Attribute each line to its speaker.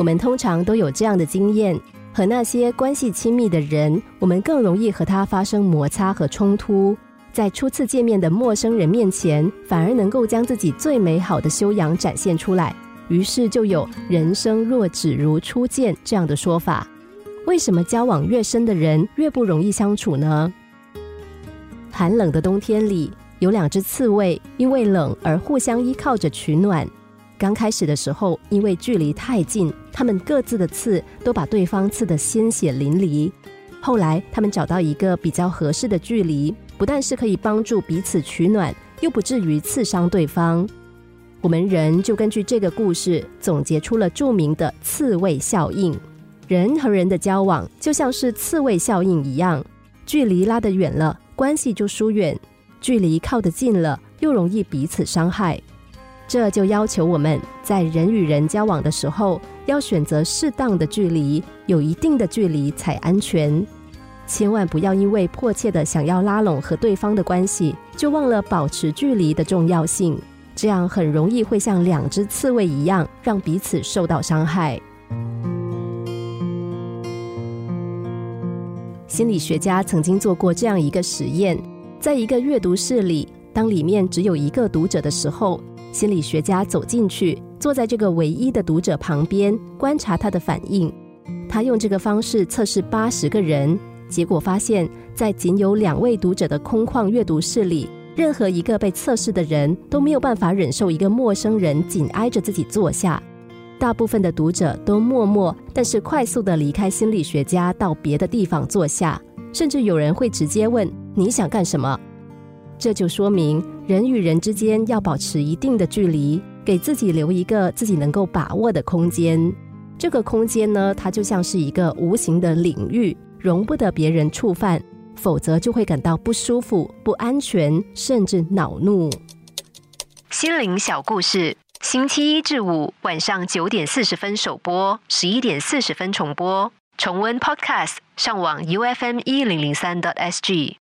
Speaker 1: 我们通常都有这样的经验：和那些关系亲密的人，我们更容易和他发生摩擦和冲突。在初次见面的陌生人面前，反而能够将自己最美好的修养展现出来。于是就有“人生若只如初见”这样的说法。为什么交往越深的人越不容易相处呢？寒冷的冬天里，有两只刺猬因为冷而互相依靠着取暖。刚开始的时候，因为距离太近，他们各自的刺都把对方刺得鲜血淋漓。后来，他们找到一个比较合适的距离。不但是可以帮助彼此取暖，又不至于刺伤对方。我们人就根据这个故事总结出了著名的刺猬效应。人和人的交往就像是刺猬效应一样，距离拉得远了，关系就疏远；距离靠得近了，又容易彼此伤害。这就要求我们在人与人交往的时候，要选择适当的距离，有一定的距离才安全。千万不要因为迫切的想要拉拢和对方的关系，就忘了保持距离的重要性。这样很容易会像两只刺猬一样，让彼此受到伤害。心理学家曾经做过这样一个实验：在一个阅读室里，当里面只有一个读者的时候，心理学家走进去，坐在这个唯一的读者旁边，观察他的反应。他用这个方式测试八十个人。结果发现，在仅有两位读者的空旷阅读室里，任何一个被测试的人都没有办法忍受一个陌生人紧挨着自己坐下。大部分的读者都默默但是快速的离开心理学家，到别的地方坐下，甚至有人会直接问：“你想干什么？”这就说明人与人之间要保持一定的距离，给自己留一个自己能够把握的空间。这个空间呢，它就像是一个无形的领域。容不得别人触犯，否则就会感到不舒服、不安全，甚至恼怒。心灵小故事，星期一至五晚上九点四十分首播，十一点四十分重播。重温 Podcast，上网 U F M 一零零三 t S G。